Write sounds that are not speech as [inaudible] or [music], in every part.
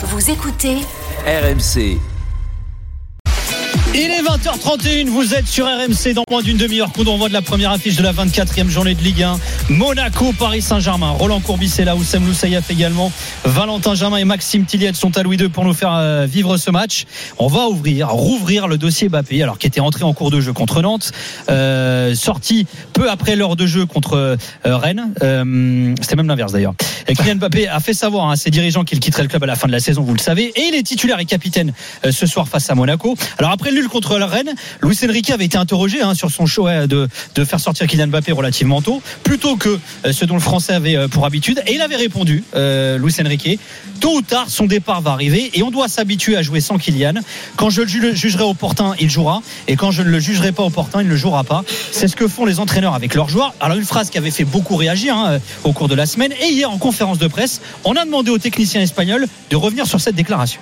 Vous écoutez RMC. Il est 20h31, vous êtes sur RMC dans moins d'une demi-heure. Coup d'envoi de la première affiche de la 24e journée de Ligue 1. Monaco, Paris Saint-Germain. Roland Courbis est là, Oussem Loussaïef également. Valentin Germain et Maxime Tilliette sont à Louis II pour nous faire euh, vivre ce match. On va ouvrir, rouvrir le dossier Bappé, alors qui était entré en cours de jeu contre Nantes, euh, sorti peu après l'heure de jeu contre euh, Rennes. C'était même l'inverse d'ailleurs. Kylian Mbappé a fait savoir à ses dirigeants qu'il quitterait le club à la fin de la saison, vous le savez, et il est titulaire et capitaine ce soir face à Monaco. Alors après contre la Rennes, Luis Enrique avait été interrogé hein, sur son choix de, faire sortir Kylian Mbappé relativement tôt, plutôt que euh, ce dont le Français avait euh, pour habitude, et il avait répondu, euh, Luis Enrique, tôt ou tard son départ va arriver et on doit s'habituer à jouer sans Kylian. Quand je le ju- jugerai opportun, il jouera, et quand je ne le jugerai pas opportun, il ne jouera pas. C'est ce que font les entraîneurs avec leurs joueurs. Alors une phrase qui avait fait beaucoup réagir hein, au cours de la semaine, et hier en conférence de presse, on a demandé au technicien espagnol de revenir sur cette déclaration.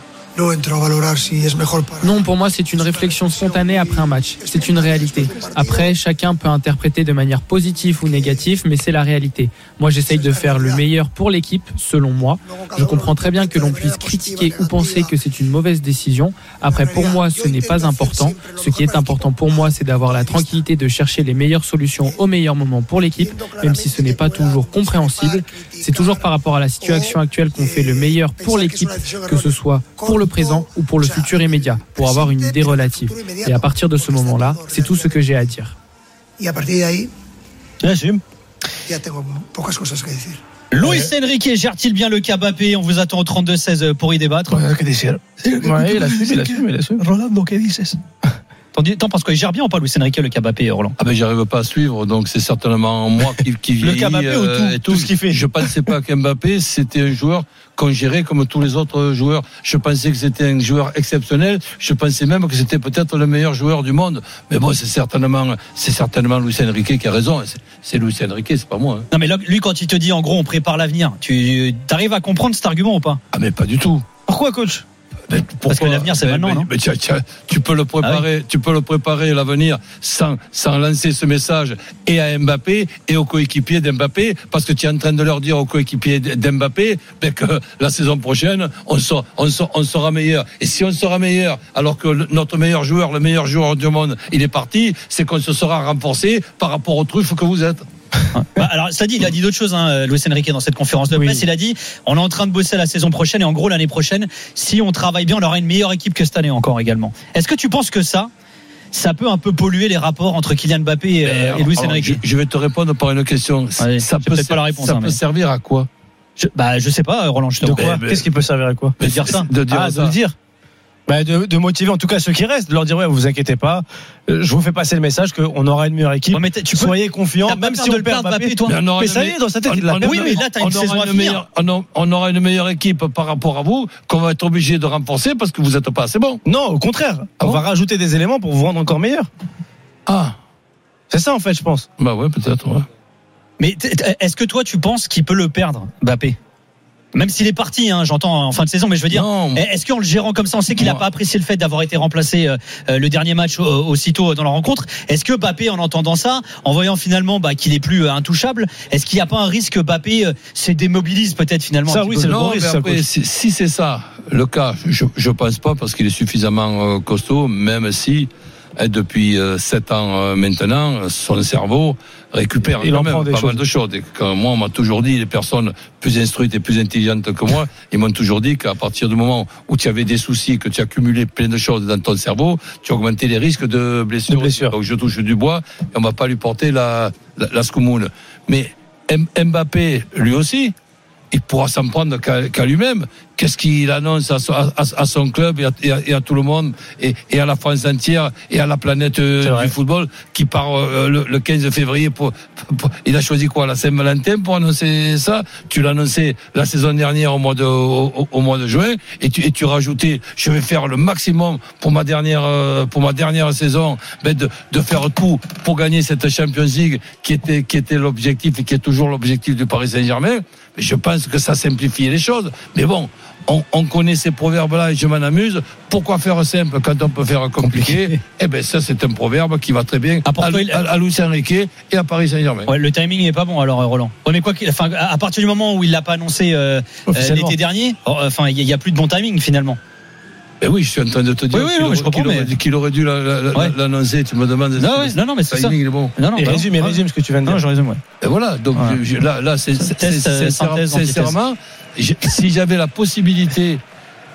Non, pour moi, c'est une réflexion spontanée après un match. C'est une réalité. Après, chacun peut interpréter de manière positive ou négative, mais c'est la réalité. Moi, j'essaye de faire le meilleur pour l'équipe, selon moi. Je comprends très bien que l'on puisse critiquer ou penser que c'est une mauvaise décision. Après, pour moi, ce n'est pas important. Ce qui est important pour moi, c'est d'avoir la tranquillité de chercher les meilleures solutions au meilleur moment pour l'équipe, même si ce n'est pas toujours compréhensible. C'est toujours par rapport à la situation actuelle qu'on fait le meilleur pour l'équipe, que ce soit pour le présent ou pour le futur immédiat, pour avoir une idée relative. Et à partir de ce moment-là, c'est tout ce que j'ai à dire. Y a partir de ahí que. Luis Enrique gère-t-il bien le cas Mbappé On vous attend au 32-16 pour y débattre. ¿Qué decir? Ouais, il assume, il assume, il assume. Rolando, ¿qué dices? Penses quoi Il gère bien ou pas Luis Enrique le cas Mbappé, Roland Ah ben j'arrive pas à suivre, donc c'est certainement moi qui, qui Le vieillis, Mbappé ou tout euh, et Tout ce qu'il fait Je pensais pas qu'Mbappé c'était un joueur qu'on gérait comme tous les autres joueurs. Je pensais que c'était un joueur exceptionnel. Je pensais même que c'était peut-être le meilleur joueur du monde. Mais bon, c'est certainement, c'est certainement Luis Enrique qui a raison. C'est- Luis Enrique, c'est pas moi. hein. Non mais là, lui quand il te dit en gros on prépare l'avenir, tu arrives à comprendre cet argument ou pas? Ah mais pas du tout. Pourquoi coach? Mais Parce que l'avenir, c'est maintenant, mais- non Ah mais tu, peux le préparer, tu peux le préparer l'avenir sans, sans lancer ce message et à Mbappé et aux coéquipiers d'Mbappé, parce que tu es en train de leur dire aux coéquipiers d'Mbappé ben, que la saison prochaine on sera, on, sera, on sera meilleur. Et si on sera meilleur, alors que le- notre meilleur joueur, le meilleur joueur du monde, il est parti, c'est qu'on se sera renforcé par rapport aux truffes que vous êtes. Bah, Alors ça dit, il a dit d'autres choses, hein, Luis Enrique dans cette conférence de Oui. presse. Il a dit on est en train de bosser la saison prochaine et en gros l'année prochaine, si on travaille bien, on aura une meilleure équipe que cette année encore également. Est-ce que tu penses que ça ça peut un peu polluer les rapports entre Kylian Mbappé et, euh, et Luis Enrique je, je vais te répondre par une question. Allez, ça peut, pas la réponse, ça hein, peut mais- servir à quoi? Je, Bah je sais pas, Roland. Je te De quoi? Qu'est-ce qui peut servir à quoi? De dire ça. De dire Ah, de ça. le dire bah de, de motiver en tout cas ceux qui restent, de leur dire ouais, vous inquiétez pas, euh, je vous fais passer le message qu'on aura une meilleure équipe. Ouais, mais t'as- tu peux- Soyez confiants, même si on le perd perdre, Mbappé, Mbappé, toi Mais on aura Mais une ça y est, dans sa tête, on- il l'a on- Oui, mais là, t'as une saison aura à une finir. meilleure- on a- on aura une meilleure équipe par rapport à vous qu'on va être obligé de renforcer parce que vous n'êtes pas assez bon. Non, au contraire, Ah on bon va rajouter des éléments pour vous rendre encore meilleur. Ah, C'est ça en fait, je pense. bah ouais, peut-être. Ouais. Mais est-ce que toi tu penses qu'il peut le perdre, Mbappé? Même s'il est parti, hein, j'entends en fin de saison, mais je veux dire, Non, est-ce qu'en le gérant comme ça, on sait qu'il n'a pas apprécié le fait d'avoir été remplacé euh, euh, le dernier match euh, aussitôt dans la rencontre? Est-ce que Mbappé, en entendant ça, en voyant finalement bah, qu'il est plus euh, intouchable, est-ce qu'il n'y a pas un risque que Mbappé euh, se démobilise peut-être finalement Ça, oui, c'est le non, risque, ça, après, si, si c'est ça le cas, je je pense pas parce qu'il est suffisamment euh, costaud, même si depuis euh, sept ans euh, maintenant, son cerveau récupère Il quand en même prend pas mal de choses. Et quand moi, on m'a toujours dit, les personnes plus instruites et plus intelligentes que moi, [laughs] ils m'ont toujours dit qu'à partir du moment où tu avais des soucis, que tu as cumulé plein de choses dans ton cerveau, tu augmentais les risques de blessures. De blessures. Donc je touche du bois et on va pas lui porter la, la, la scoumoune. Mais M- Mbappé, lui aussi, il pourra s'en prendre qu'à qu'à lui-même. Qu'est-ce qu'il annonce à son, à- à son club et à, et à- et à tout le monde et, et à la France entière et à la planète euh, du football qui part euh, le, le 15 février pour, pour- il a choisi quoi la Saint-Valentin pour annoncer ça? Tu l'as annoncé la saison dernière au mois de au, mois de juin et tu et tu rajoutais je vais faire le maximum pour ma dernière euh, pour ma dernière saison ben de, de faire tout pour gagner cette Champions League qui était qui était l'objectif et qui est toujours l'objectif du Paris Saint-Germain. Je pense que ça simplifie les choses. Mais bon on, on connaît ces proverbes-là et je m'en amuse. Pourquoi faire simple quand on peut faire compliqué [laughs] Eh ben ça, c'est un proverbe qui va très bien Ah, à, pourquoi il- à, à Luis Enrique et à Paris Saint-Germain. Ouais, le timing n'est pas bon alors euh, Roland. Ouais, mais quoi enfin, à à partir du moment où il l'a pas annoncé euh, euh, l'été dernier, oh, enfin, il y, a- il y a plus de bon timing finalement. Ben oui, je suis en train de te dire Oui, oui, qu'il non, aurait- mais- qu'il dû la- la- la- Ouais. l'annoncer. Tu me demandes. Non, ouais, non, non, mais c'est le ça. timing, il est bon. Non, non, Et bah, résume, résume ce que tu viens de Non, dire. je résume, ouais. Et voilà, donc Ouais. je- je- là, là c'est c'est- Test, c'est- sincère- synthèse, antithèse. sincèrement, si j'avais la possibilité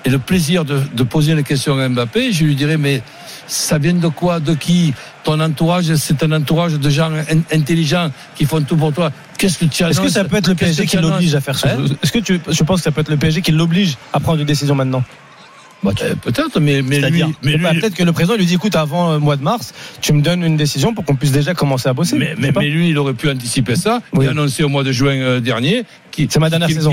et le plaisir de, de poser une question à Mbappé, je lui dirais mais ça vient de quoi, de qui? Ton entourage, c'est un entourage de gens in- intelligents qui font tout pour toi. Qu'est-ce que tu Est-ce que annonces? ça peut être le PSG qui annonces? l'oblige à faire ce Hein? Est-ce que tu, je pense que ça peut être le PSG qui l'oblige à prendre une décision maintenant Euh, Peut-être, mais, mais lui, C'est-à-dire mais, Bah, lui- Peut-être que le président lui dit écoute, avant le mois de mars, tu me donnes une décision pour qu'on puisse déjà commencer à bosser. mais, lui, il aurait pu anticiper ça. Oui. Il a annoncé au mois de juin euh, dernier qu'il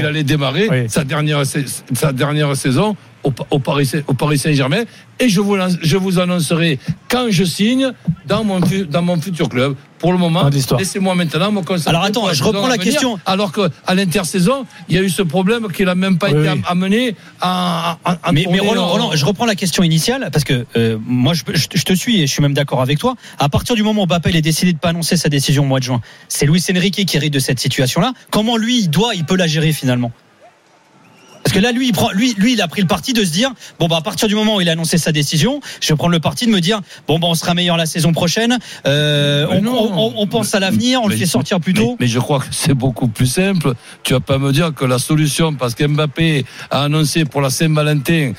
allait démarrer Oui. sa, dernière, sa- dernière saison au, au Paris, Saint- au Paris Saint-Germain. Et je vous, je vous annoncerai quand je signe dans mon, fu- dans mon futur club. Pour le moment, laissez-moi maintenant me concentrer. Alors, attends, je reprends la venir, question. Alors qu'à l'intersaison, il y a eu ce problème qu'il n'a même pas Oui, été oui. amené à, à- à Mais, Roland, je reprends la question initiale parce que euh, moi je, je- je te suis et je suis même d'accord avec toi. À partir du moment où il a décidé de pas annoncer sa décision au mois de juin, c'est Luis Enrique qui hérite de cette situation-là. Comment lui il doit, il peut la gérer finalement? Parce que là, lui, il prend, lui, lui, il a pris le parti de se dire, bon bah à partir du moment où il a annoncé sa décision, je vais prendre le parti de me dire, bon bah on sera meilleur la saison prochaine. Euh, on, pense à l'avenir, on le fait sortir plus mais- tôt. Mais, je crois que c'est beaucoup plus simple. Tu vas pas me dire que la solution, parce qu'Mbappé a annoncé pour la Saint-Valentin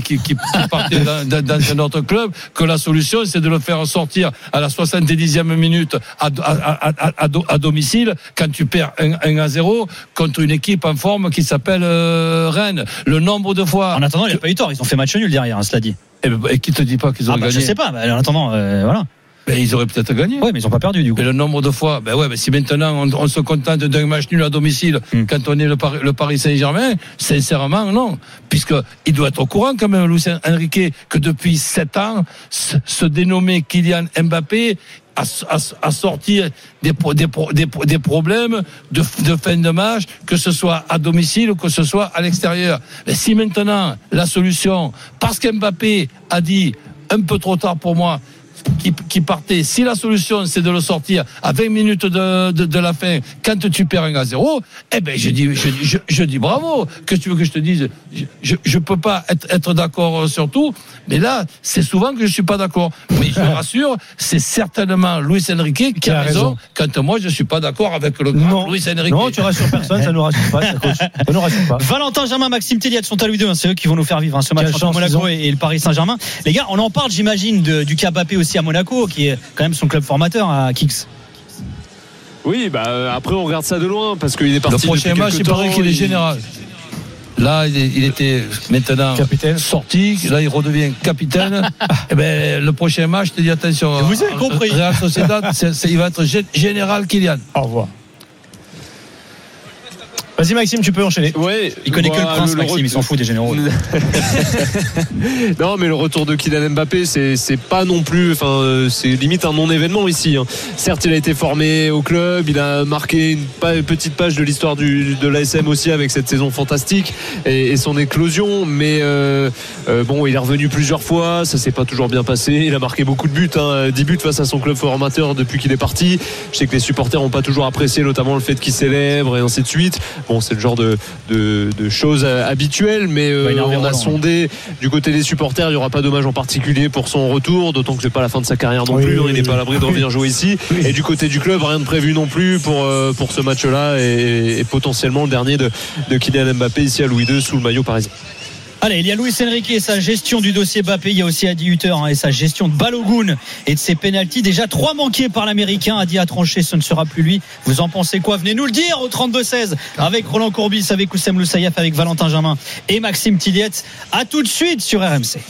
qui, qui, qui, qui partait dans, dans- dans un autre club, que la solution, c'est de le faire sortir à la 70e minute à, à, à, à- à do- à domicile quand tu perds 1, à 0 contre une équipe en forme qui s'appelle euh, Rennes. Le nombre de fois. En attendant, il a pas eu tort. Ils ont fait match nul derrière, hein, cela dit. Et, et qui te dit pas qu'ils Ah ont bah, je gagné sais pas. bah, en attendant, euh, voilà. Ben, Ils auraient peut-être gagné. Ouais, mais ils ont pas perdu du coup. Mais le nombre de fois, ben ouais, ben si maintenant on, on se contente d'un match nul à domicile Hmm. quand on est le, Paris- Saint-Germain, sincèrement non, puisque il doit être au courant quand même, Luis Enrique, que depuis sept ans, ce dénommé Kylian Mbappé a, a, a sorti des, pro- des, pro- des, pro- des problèmes de, de fin de match, que ce soit à domicile ou que ce soit à l'extérieur. Mais si maintenant la solution, parce qu'Mbappé a dit un peu trop tard pour moi, qui, qui partait. Si la solution c'est de le sortir à 20 minutes de, de, de la fin, quand tu perds un à 0, eh ben je dis, je, dis- je, je dis bravo. Que tu veux que je te dise? Je, je, peux pas être, être d'accord sur tout, mais là c'est souvent que je suis pas d'accord. Mais je [laughs] rassure, c'est certainement Luis Enrique qui a, a raison, raison. quand moi je suis pas d'accord avec le grand Non, Luis Enrique. non, tu rassures personne, ça nous rassure pas, ça, coach. Ça nous rassure pas. Valentin Germain, Maxime Telliat sont à lui deux. hein, C'est eux qui vont nous faire vivre hein, ce match entre Monaco et, et le Paris Saint-Germain. Les gars, on en parle, j'imagine, du cas Mbappé aussi à Monaco, qui est quand même son club formateur à Kix. Oui, bah euh, après on regarde ça de loin parce qu'il est Le parti. prochain depuis match, il paraît qu'il est général. Là, il, était maintenant Capitaine. sorti. Là, il redevient capitaine. [laughs] Eh ben, le prochain match, je te dis attention. Vous avez compris. Real Sociedad, il va être gé- général Kylian. Au revoir. Vas-y Maxime, tu peux enchaîner. Ouais, Il connaît que le prince, Maxime, il s'en fout des généraux. [laughs] non, mais le retour de Kylian Mbappé, c'est c'est pas non plus, enfin, euh, c'est limite un non-événement ici. hein. Certes, il a été formé au club, il a marqué une, pa- une petite page de l'histoire du- de l'ASM aussi avec cette saison fantastique et, et son éclosion. Mais euh, euh, bon, il est revenu plusieurs fois, ça s'est pas toujours bien passé. Il a marqué beaucoup de buts, hein, 10 buts face à son club formateur depuis qu'il est parti. Je sais que les supporters n'ont pas toujours apprécié, notamment le fait qu'il célèbre et ainsi de suite. Bon, c'est le genre de, de, de choses euh, habituelles, mais euh, Bah, on a sondé du côté des supporters, il n'y aura pas d'hommage en particulier pour son retour, d'autant que c'est pas la fin de sa carrière non Oui, plus. oui, il n'est oui. pas à l'abri de revenir jouer ici. [laughs] Et du côté du club, rien de prévu non plus pour, euh, pour ce match-là et, et potentiellement le dernier de, de Kylian Mbappé ici à Louis II sous le maillot parisien. Allez, il y a Luis Enrique et sa gestion du dossier Mbappé. Il y a aussi Adi Hutter hein, et sa gestion de Balogun et de ses pénalties. Déjà trois manqués par l'Américain. Adi a tranché, ce ne sera plus lui. Vous en pensez quoi? Venez nous le dire au 32-16 avec Roland Courbis, avec Oussem Loussaïef, avec Valentin Germain et Maxime Tilliette. À tout de suite sur RMC.